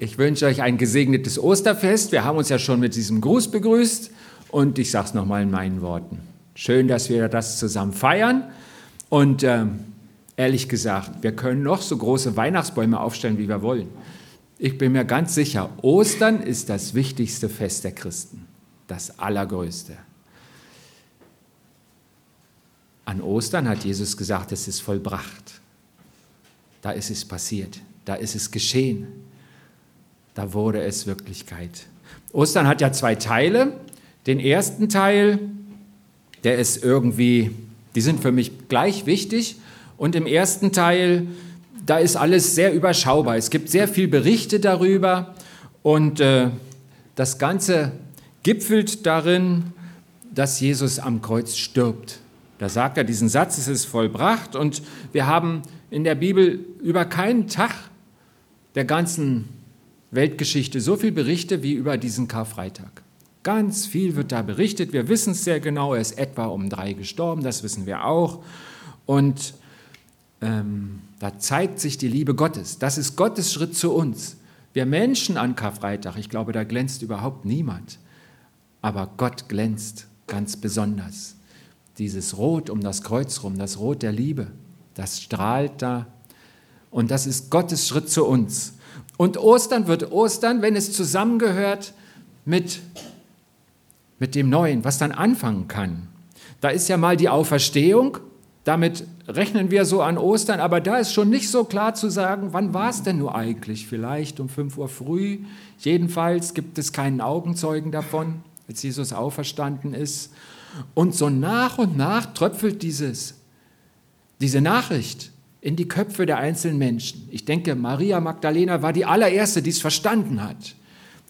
Ich wünsche euch ein gesegnetes Osterfest. Wir haben uns ja schon mit diesem Gruß begrüßt und ich sage es nochmal in meinen Worten. Schön, dass wir das zusammen feiern und äh, ehrlich gesagt, wir können noch so große Weihnachtsbäume aufstellen, wie wir wollen. Ich bin mir ganz sicher, Ostern ist das wichtigste Fest der Christen, das allergrößte. An Ostern hat Jesus gesagt, es ist vollbracht. Da ist es passiert, da ist es geschehen da wurde es Wirklichkeit. Ostern hat ja zwei Teile. Den ersten Teil, der ist irgendwie, die sind für mich gleich wichtig. Und im ersten Teil, da ist alles sehr überschaubar. Es gibt sehr viele Berichte darüber und äh, das Ganze gipfelt darin, dass Jesus am Kreuz stirbt. Da sagt er diesen Satz, es ist vollbracht und wir haben in der Bibel über keinen Tag der ganzen Weltgeschichte so viel Berichte wie über diesen Karfreitag. Ganz viel wird da berichtet. Wir wissen es sehr genau. Er ist etwa um drei gestorben, das wissen wir auch. Und ähm, da zeigt sich die Liebe Gottes. Das ist Gottes Schritt zu uns. Wir Menschen an Karfreitag, ich glaube, da glänzt überhaupt niemand. Aber Gott glänzt ganz besonders. Dieses Rot um das Kreuz rum, das Rot der Liebe, das strahlt da. Und das ist Gottes Schritt zu uns. Und Ostern wird Ostern, wenn es zusammengehört mit, mit dem Neuen, was dann anfangen kann. Da ist ja mal die Auferstehung, damit rechnen wir so an Ostern, aber da ist schon nicht so klar zu sagen, wann war es denn nur eigentlich? Vielleicht um 5 Uhr früh. Jedenfalls gibt es keinen Augenzeugen davon, als Jesus auferstanden ist. Und so nach und nach tröpfelt dieses, diese Nachricht in die Köpfe der einzelnen Menschen. Ich denke, Maria Magdalena war die allererste, die es verstanden hat.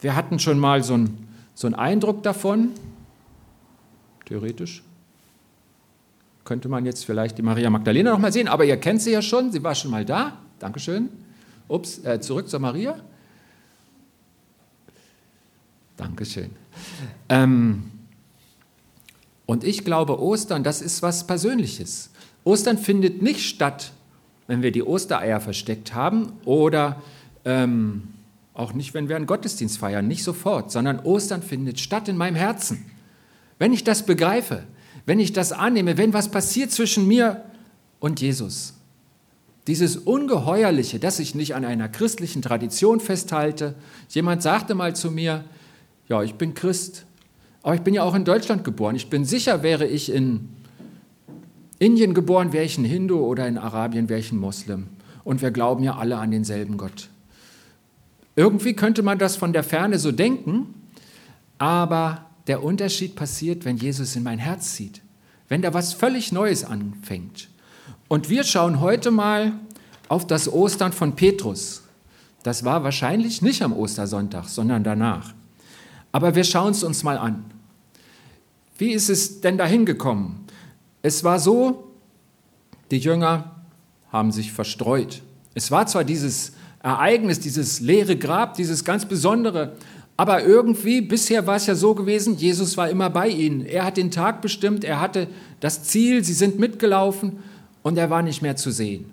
Wir hatten schon mal so einen, so einen Eindruck davon, theoretisch. Könnte man jetzt vielleicht die Maria Magdalena noch mal sehen, aber ihr kennt sie ja schon, sie war schon mal da. Dankeschön. Ups, äh, zurück zur Maria. Dankeschön. Ähm, und ich glaube, Ostern, das ist was Persönliches. Ostern findet nicht statt wenn wir die Ostereier versteckt haben oder ähm, auch nicht, wenn wir einen Gottesdienst feiern, nicht sofort, sondern Ostern findet statt in meinem Herzen. Wenn ich das begreife, wenn ich das annehme, wenn was passiert zwischen mir und Jesus. Dieses Ungeheuerliche, dass ich nicht an einer christlichen Tradition festhalte. Jemand sagte mal zu mir, ja, ich bin Christ, aber ich bin ja auch in Deutschland geboren. Ich bin sicher, wäre ich in Indien geboren wäre ich ein Hindu oder in Arabien wäre ich ein Moslem. Und wir glauben ja alle an denselben Gott. Irgendwie könnte man das von der Ferne so denken, aber der Unterschied passiert, wenn Jesus in mein Herz zieht, wenn da was völlig Neues anfängt. Und wir schauen heute mal auf das Ostern von Petrus. Das war wahrscheinlich nicht am Ostersonntag, sondern danach. Aber wir schauen es uns mal an. Wie ist es denn dahin gekommen? Es war so, die Jünger haben sich verstreut. Es war zwar dieses Ereignis, dieses leere Grab, dieses ganz Besondere, aber irgendwie, bisher war es ja so gewesen, Jesus war immer bei ihnen. Er hat den Tag bestimmt, er hatte das Ziel, sie sind mitgelaufen und er war nicht mehr zu sehen.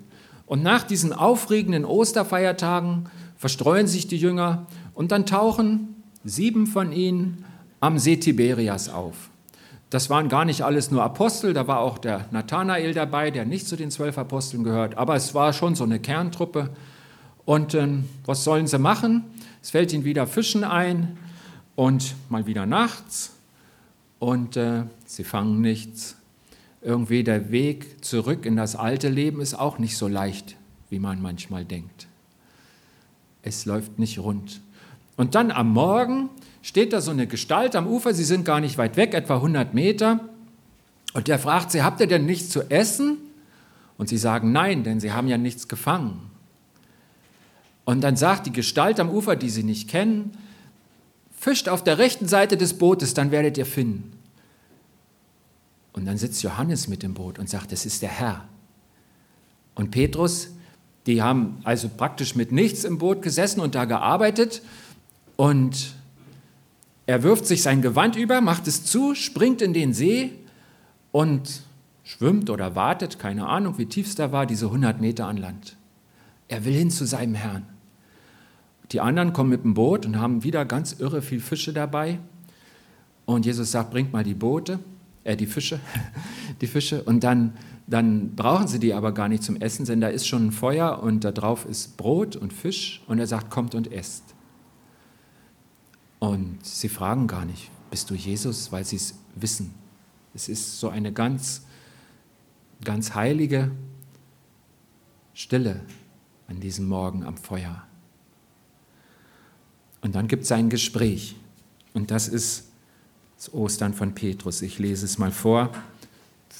Und nach diesen aufregenden Osterfeiertagen verstreuen sich die Jünger und dann tauchen sieben von ihnen am See Tiberias auf. Das waren gar nicht alles nur Apostel, da war auch der Nathanael dabei, der nicht zu den zwölf Aposteln gehört, aber es war schon so eine Kerntruppe. Und äh, was sollen sie machen? Es fällt ihnen wieder Fischen ein und mal wieder nachts und äh, sie fangen nichts. Irgendwie der Weg zurück in das alte Leben ist auch nicht so leicht, wie man manchmal denkt. Es läuft nicht rund. Und dann am Morgen steht da so eine Gestalt am Ufer, sie sind gar nicht weit weg, etwa 100 Meter. Und der fragt sie, habt ihr denn nichts zu essen? Und sie sagen nein, denn sie haben ja nichts gefangen. Und dann sagt die Gestalt am Ufer, die sie nicht kennen, fischt auf der rechten Seite des Bootes, dann werdet ihr finden. Und dann sitzt Johannes mit dem Boot und sagt, es ist der Herr. Und Petrus, die haben also praktisch mit nichts im Boot gesessen und da gearbeitet. Und er wirft sich sein Gewand über, macht es zu, springt in den See und schwimmt oder wartet, keine Ahnung, wie tief es da war, diese 100 Meter an Land. Er will hin zu seinem Herrn. Die anderen kommen mit dem Boot und haben wieder ganz irre viel Fische dabei. Und Jesus sagt, bringt mal die Boote, äh, die Fische, die Fische. Und dann, dann brauchen sie die aber gar nicht zum Essen, denn da ist schon ein Feuer und da drauf ist Brot und Fisch. Und er sagt, kommt und esst. Und sie fragen gar nicht, bist du Jesus, weil sie es wissen. Es ist so eine ganz, ganz heilige Stille an diesem Morgen am Feuer. Und dann gibt es ein Gespräch. Und das ist das Ostern von Petrus. Ich lese es mal vor.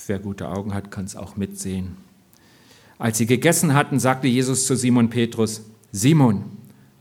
Wer gute Augen hat, kann es auch mitsehen. Als sie gegessen hatten, sagte Jesus zu Simon Petrus, Simon,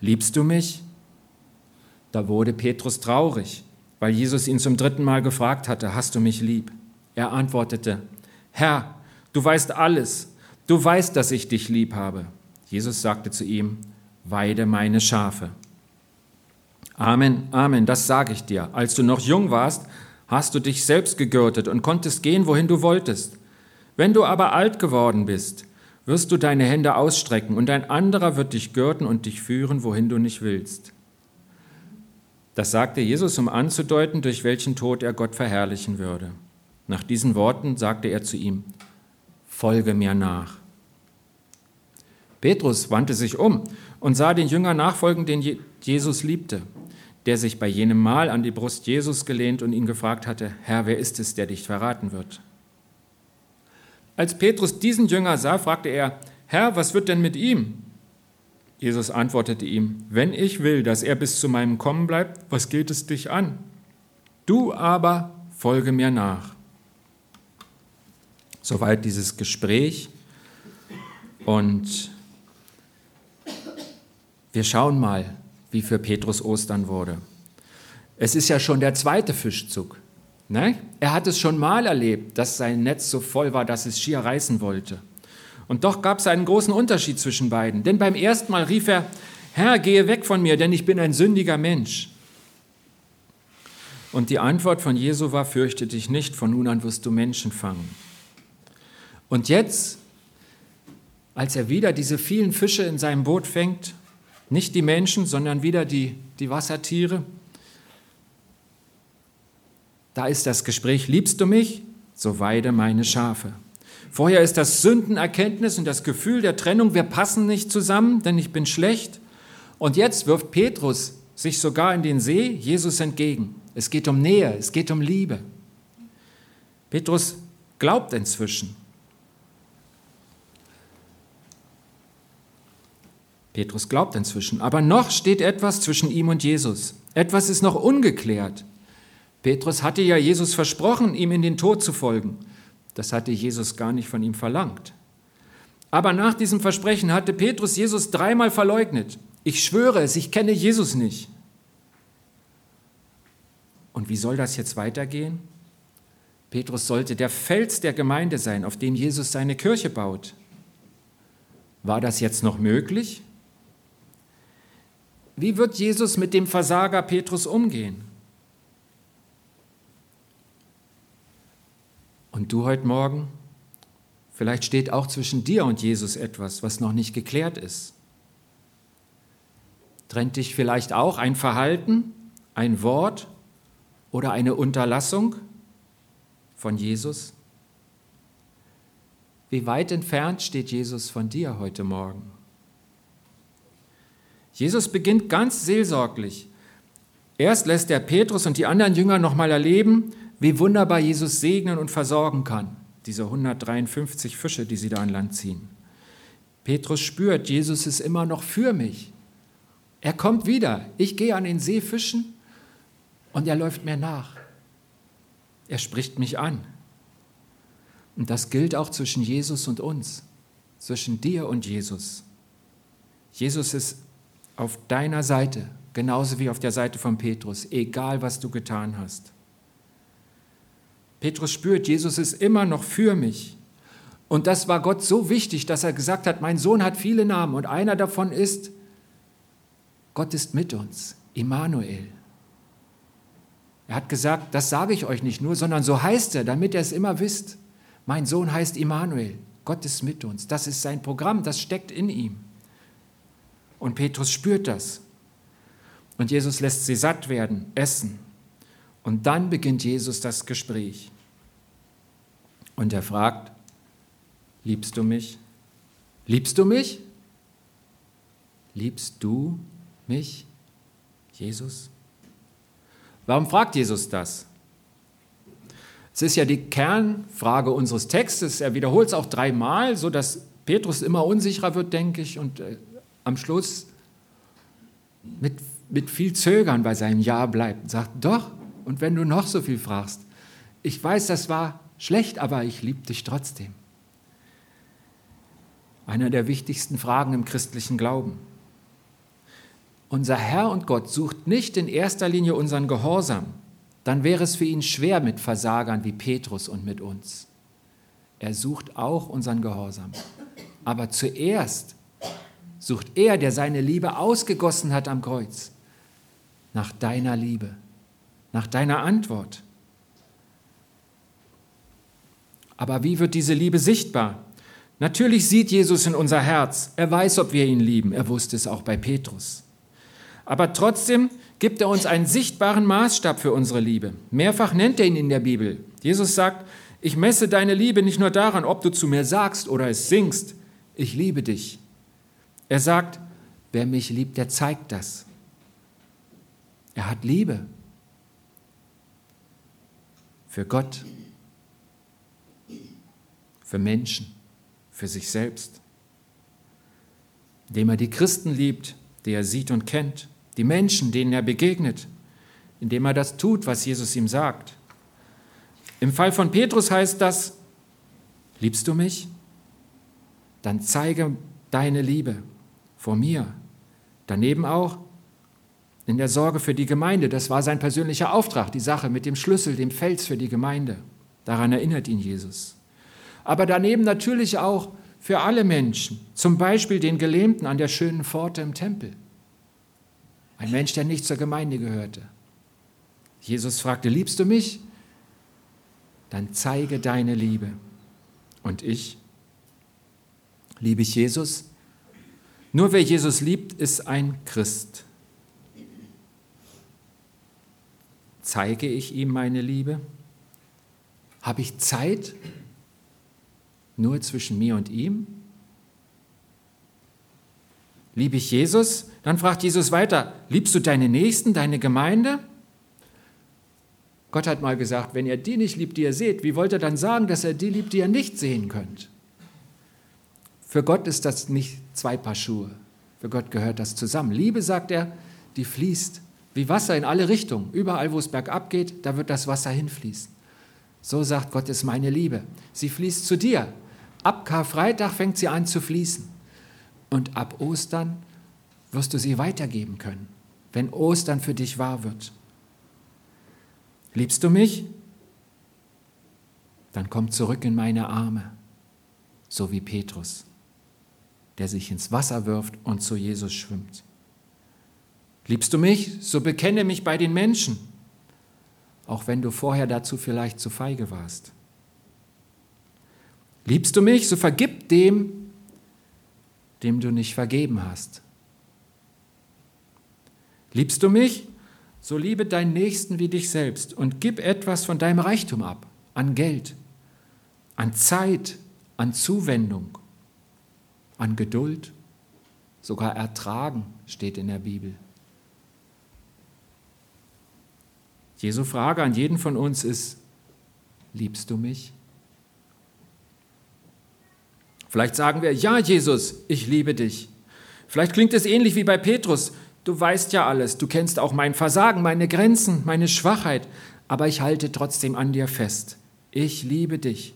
liebst du mich? Da wurde Petrus traurig, weil Jesus ihn zum dritten Mal gefragt hatte, hast du mich lieb? Er antwortete, Herr, du weißt alles, du weißt, dass ich dich lieb habe. Jesus sagte zu ihm, weide meine Schafe. Amen, Amen, das sage ich dir. Als du noch jung warst, hast du dich selbst gegürtet und konntest gehen, wohin du wolltest. Wenn du aber alt geworden bist, wirst du deine Hände ausstrecken und ein anderer wird dich gürten und dich führen, wohin du nicht willst. Das sagte Jesus, um anzudeuten, durch welchen Tod er Gott verherrlichen würde. Nach diesen Worten sagte er zu ihm, Folge mir nach. Petrus wandte sich um und sah den Jünger nachfolgen, den Jesus liebte, der sich bei jenem Mal an die Brust Jesus gelehnt und ihn gefragt hatte, Herr, wer ist es, der dich verraten wird? Als Petrus diesen Jünger sah, fragte er, Herr, was wird denn mit ihm? Jesus antwortete ihm, wenn ich will, dass er bis zu meinem Kommen bleibt, was geht es dich an? Du aber folge mir nach. Soweit dieses Gespräch. Und wir schauen mal, wie für Petrus Ostern wurde. Es ist ja schon der zweite Fischzug. Ne? Er hat es schon mal erlebt, dass sein Netz so voll war, dass es schier reißen wollte. Und doch gab es einen großen Unterschied zwischen beiden. Denn beim ersten Mal rief er, Herr, gehe weg von mir, denn ich bin ein sündiger Mensch. Und die Antwort von Jesu war, fürchte dich nicht, von nun an wirst du Menschen fangen. Und jetzt, als er wieder diese vielen Fische in seinem Boot fängt, nicht die Menschen, sondern wieder die, die Wassertiere, da ist das Gespräch, liebst du mich? So weide meine Schafe. Vorher ist das Sündenerkenntnis und das Gefühl der Trennung, wir passen nicht zusammen, denn ich bin schlecht. Und jetzt wirft Petrus sich sogar in den See Jesus entgegen. Es geht um Nähe, es geht um Liebe. Petrus glaubt inzwischen. Petrus glaubt inzwischen, aber noch steht etwas zwischen ihm und Jesus. Etwas ist noch ungeklärt. Petrus hatte ja Jesus versprochen, ihm in den Tod zu folgen. Das hatte Jesus gar nicht von ihm verlangt. Aber nach diesem Versprechen hatte Petrus Jesus dreimal verleugnet. Ich schwöre es, ich kenne Jesus nicht. Und wie soll das jetzt weitergehen? Petrus sollte der Fels der Gemeinde sein, auf dem Jesus seine Kirche baut. War das jetzt noch möglich? Wie wird Jesus mit dem Versager Petrus umgehen? Und du heute Morgen? Vielleicht steht auch zwischen dir und Jesus etwas, was noch nicht geklärt ist. Trennt dich vielleicht auch ein Verhalten, ein Wort oder eine Unterlassung von Jesus? Wie weit entfernt steht Jesus von dir heute Morgen? Jesus beginnt ganz seelsorglich. Erst lässt er Petrus und die anderen Jünger nochmal erleben, wie wunderbar Jesus segnen und versorgen kann, diese 153 Fische, die sie da an Land ziehen. Petrus spürt, Jesus ist immer noch für mich. Er kommt wieder. Ich gehe an den See fischen und er läuft mir nach. Er spricht mich an. Und das gilt auch zwischen Jesus und uns, zwischen dir und Jesus. Jesus ist auf deiner Seite, genauso wie auf der Seite von Petrus, egal was du getan hast. Petrus spürt, Jesus ist immer noch für mich. Und das war Gott so wichtig, dass er gesagt hat, mein Sohn hat viele Namen und einer davon ist, Gott ist mit uns, Immanuel. Er hat gesagt, das sage ich euch nicht nur, sondern so heißt er, damit ihr es immer wisst. Mein Sohn heißt Immanuel, Gott ist mit uns. Das ist sein Programm, das steckt in ihm. Und Petrus spürt das. Und Jesus lässt sie satt werden, essen. Und dann beginnt Jesus das Gespräch. Und er fragt, liebst du mich? Liebst du mich? Liebst du mich, Jesus? Warum fragt Jesus das? Es ist ja die Kernfrage unseres Textes. Er wiederholt es auch dreimal, sodass Petrus immer unsicherer wird, denke ich, und äh, am Schluss mit, mit viel Zögern bei seinem Ja bleibt und sagt, doch, und wenn du noch so viel fragst, ich weiß, das war schlecht, aber ich liebe dich trotzdem. Einer der wichtigsten Fragen im christlichen Glauben. Unser Herr und Gott sucht nicht in erster Linie unseren Gehorsam, dann wäre es für ihn schwer mit Versagern wie Petrus und mit uns. Er sucht auch unseren Gehorsam. Aber zuerst sucht er, der seine Liebe ausgegossen hat am Kreuz, nach deiner Liebe, nach deiner Antwort. Aber wie wird diese Liebe sichtbar? Natürlich sieht Jesus in unser Herz. Er weiß, ob wir ihn lieben. Er wusste es auch bei Petrus. Aber trotzdem gibt er uns einen sichtbaren Maßstab für unsere Liebe. Mehrfach nennt er ihn in der Bibel. Jesus sagt, ich messe deine Liebe nicht nur daran, ob du zu mir sagst oder es singst, ich liebe dich. Er sagt, wer mich liebt, der zeigt das. Er hat Liebe für Gott, für Menschen, für sich selbst. Indem er die Christen liebt, die er sieht und kennt die Menschen, denen er begegnet, indem er das tut, was Jesus ihm sagt. Im Fall von Petrus heißt das, liebst du mich? Dann zeige deine Liebe vor mir. Daneben auch in der Sorge für die Gemeinde. Das war sein persönlicher Auftrag, die Sache mit dem Schlüssel, dem Fels für die Gemeinde. Daran erinnert ihn Jesus. Aber daneben natürlich auch für alle Menschen, zum Beispiel den Gelähmten an der schönen Pforte im Tempel. Ein Mensch, der nicht zur Gemeinde gehörte. Jesus fragte, liebst du mich? Dann zeige deine Liebe. Und ich? Liebe ich Jesus? Nur wer Jesus liebt, ist ein Christ. Zeige ich ihm meine Liebe? Habe ich Zeit nur zwischen mir und ihm? Liebe ich Jesus? Dann fragt Jesus weiter, liebst du deine Nächsten, deine Gemeinde? Gott hat mal gesagt, wenn ihr die nicht liebt, die ihr seht, wie wollt ihr dann sagen, dass er die liebt, die ihr nicht sehen könnt? Für Gott ist das nicht zwei Paar Schuhe. Für Gott gehört das zusammen. Liebe, sagt er, die fließt wie Wasser in alle Richtungen. Überall, wo es bergab geht, da wird das Wasser hinfließen. So sagt Gott, ist meine Liebe. Sie fließt zu dir. Ab Karfreitag fängt sie an zu fließen. Und ab Ostern wirst du sie weitergeben können, wenn Ostern für dich wahr wird. Liebst du mich? Dann komm zurück in meine Arme, so wie Petrus, der sich ins Wasser wirft und zu Jesus schwimmt. Liebst du mich? So bekenne mich bei den Menschen, auch wenn du vorher dazu vielleicht zu feige warst. Liebst du mich? So vergib dem, dem du nicht vergeben hast. Liebst du mich? So liebe deinen Nächsten wie dich selbst und gib etwas von deinem Reichtum ab, an Geld, an Zeit, an Zuwendung, an Geduld, sogar Ertragen steht in der Bibel. Jesu Frage an jeden von uns ist, liebst du mich? Vielleicht sagen wir, ja Jesus, ich liebe dich. Vielleicht klingt es ähnlich wie bei Petrus, du weißt ja alles, du kennst auch mein Versagen, meine Grenzen, meine Schwachheit, aber ich halte trotzdem an dir fest. Ich liebe dich.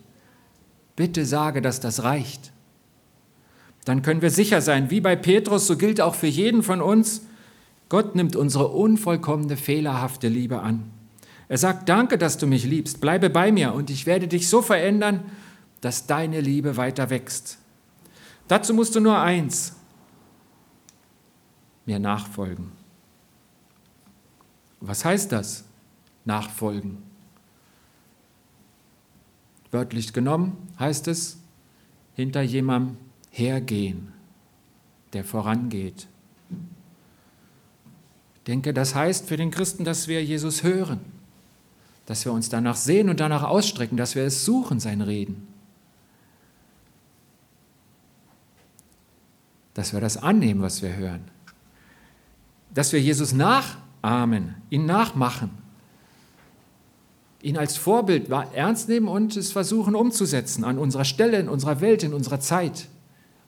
Bitte sage, dass das reicht. dann können wir sicher sein, wie bei Petrus, so gilt auch für jeden von uns, Gott nimmt unsere unvollkommene, fehlerhafte Liebe an. Er sagt, danke, dass du mich liebst, bleibe bei mir und ich werde dich so verändern, dass deine Liebe weiter wächst. Dazu musst du nur eins, mir nachfolgen. Was heißt das? Nachfolgen. Wörtlich genommen heißt es, hinter jemandem hergehen, der vorangeht. Ich denke, das heißt für den Christen, dass wir Jesus hören, dass wir uns danach sehen und danach ausstrecken, dass wir es suchen, sein Reden. Dass wir das annehmen, was wir hören. Dass wir Jesus nachahmen, ihn nachmachen ihn als Vorbild ernst nehmen und es versuchen umzusetzen an unserer Stelle, in unserer Welt, in unserer Zeit,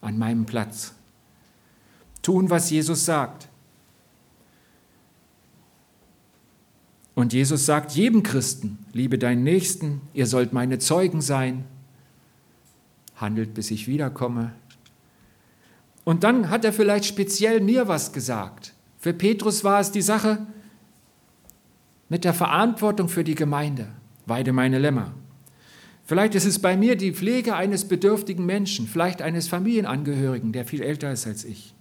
an meinem Platz. Tun, was Jesus sagt. Und Jesus sagt jedem Christen, liebe deinen Nächsten, ihr sollt meine Zeugen sein, handelt, bis ich wiederkomme. Und dann hat er vielleicht speziell mir was gesagt. Für Petrus war es die Sache, mit der Verantwortung für die Gemeinde. Weide meine Lämmer. Vielleicht ist es bei mir die Pflege eines bedürftigen Menschen, vielleicht eines Familienangehörigen, der viel älter ist als ich.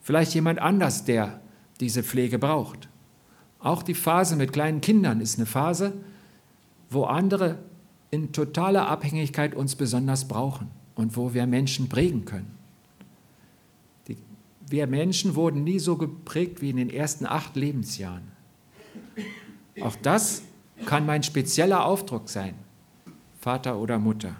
Vielleicht jemand anders, der diese Pflege braucht. Auch die Phase mit kleinen Kindern ist eine Phase, wo andere in totaler Abhängigkeit uns besonders brauchen und wo wir Menschen prägen können. Die, wir Menschen wurden nie so geprägt wie in den ersten acht Lebensjahren. Auch das kann mein spezieller Aufdruck sein, Vater oder Mutter.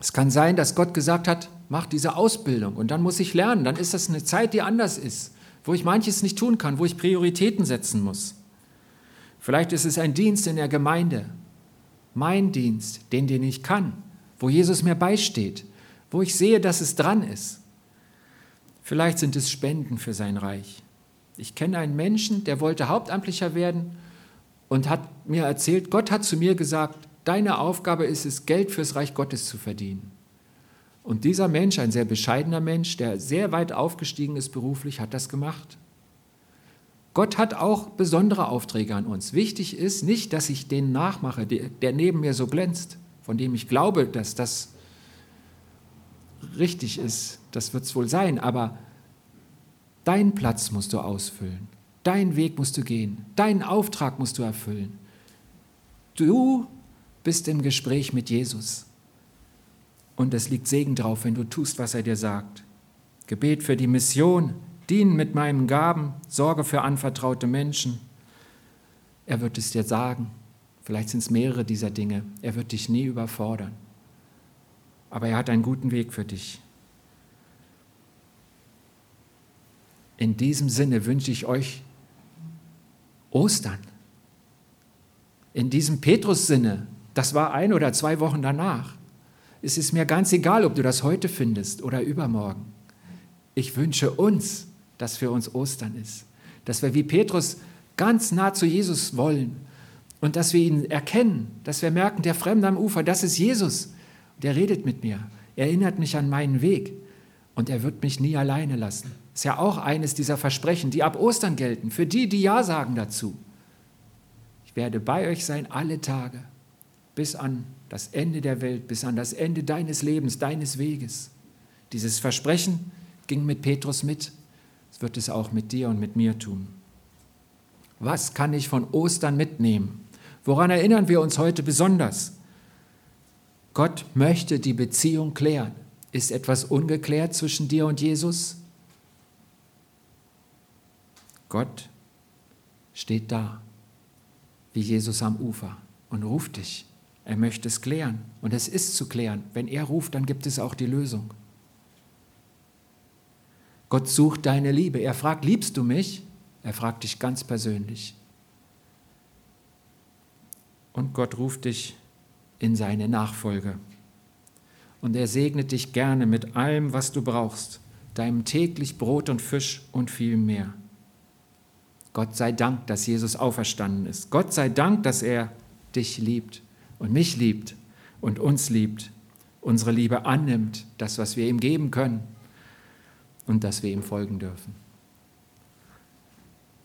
Es kann sein, dass Gott gesagt hat, mach diese Ausbildung und dann muss ich lernen. Dann ist das eine Zeit, die anders ist, wo ich manches nicht tun kann, wo ich Prioritäten setzen muss. Vielleicht ist es ein Dienst in der Gemeinde, mein Dienst, den, den ich kann, wo Jesus mir beisteht, wo ich sehe, dass es dran ist. Vielleicht sind es Spenden für sein Reich. Ich kenne einen Menschen, der wollte Hauptamtlicher werden und hat mir erzählt, Gott hat zu mir gesagt, deine Aufgabe ist es, Geld fürs Reich Gottes zu verdienen. Und dieser Mensch, ein sehr bescheidener Mensch, der sehr weit aufgestiegen ist beruflich, hat das gemacht. Gott hat auch besondere Aufträge an uns. Wichtig ist nicht, dass ich den nachmache, der neben mir so glänzt, von dem ich glaube, dass das richtig ist. Das wird es wohl sein, aber Deinen Platz musst du ausfüllen. Deinen Weg musst du gehen. Deinen Auftrag musst du erfüllen. Du bist im Gespräch mit Jesus. Und es liegt Segen drauf, wenn du tust, was er dir sagt. Gebet für die Mission, dienen mit meinen Gaben, Sorge für anvertraute Menschen. Er wird es dir sagen. Vielleicht sind es mehrere dieser Dinge. Er wird dich nie überfordern. Aber er hat einen guten Weg für dich. In diesem Sinne wünsche ich euch Ostern. In diesem Petrus-Sinne, das war ein oder zwei Wochen danach. Es ist mir ganz egal, ob du das heute findest oder übermorgen. Ich wünsche uns, dass für uns Ostern ist. Dass wir wie Petrus ganz nah zu Jesus wollen und dass wir ihn erkennen, dass wir merken, der Fremde am Ufer, das ist Jesus. Der redet mit mir, erinnert mich an meinen Weg und er wird mich nie alleine lassen. Ist ja auch eines dieser Versprechen, die ab Ostern gelten, für die, die Ja sagen dazu. Ich werde bei euch sein alle Tage, bis an das Ende der Welt, bis an das Ende deines Lebens, deines Weges. Dieses Versprechen ging mit Petrus mit. Es wird es auch mit dir und mit mir tun. Was kann ich von Ostern mitnehmen? Woran erinnern wir uns heute besonders? Gott möchte die Beziehung klären. Ist etwas ungeklärt zwischen dir und Jesus? Gott steht da, wie Jesus am Ufer und ruft dich. Er möchte es klären und es ist zu klären. Wenn er ruft, dann gibt es auch die Lösung. Gott sucht deine Liebe. Er fragt, liebst du mich? Er fragt dich ganz persönlich. Und Gott ruft dich in seine Nachfolge. Und er segnet dich gerne mit allem, was du brauchst, deinem täglich Brot und Fisch und viel mehr. Gott sei Dank, dass Jesus auferstanden ist. Gott sei Dank, dass er dich liebt und mich liebt und uns liebt unsere Liebe annimmt, das, was wir ihm geben können und dass wir ihm folgen dürfen.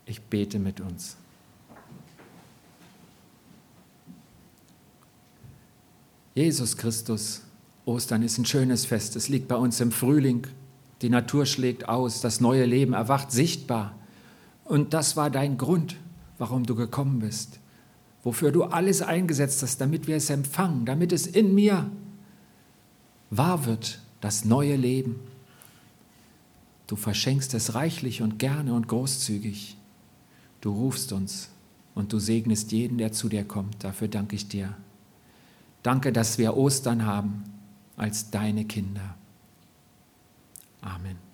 Ich bete mit uns. Jesus Christus, Ostern ist ein schönes Fest. Es liegt bei uns im Frühling. Die Natur schlägt aus, das neue Leben erwacht sichtbar. Und das war dein Grund, warum du gekommen bist, wofür du alles eingesetzt hast, damit wir es empfangen, damit es in mir wahr wird, das neue Leben. Du verschenkst es reichlich und gerne und großzügig. Du rufst uns und du segnest jeden, der zu dir kommt. Dafür danke ich dir. Danke, dass wir Ostern haben als deine Kinder. Amen.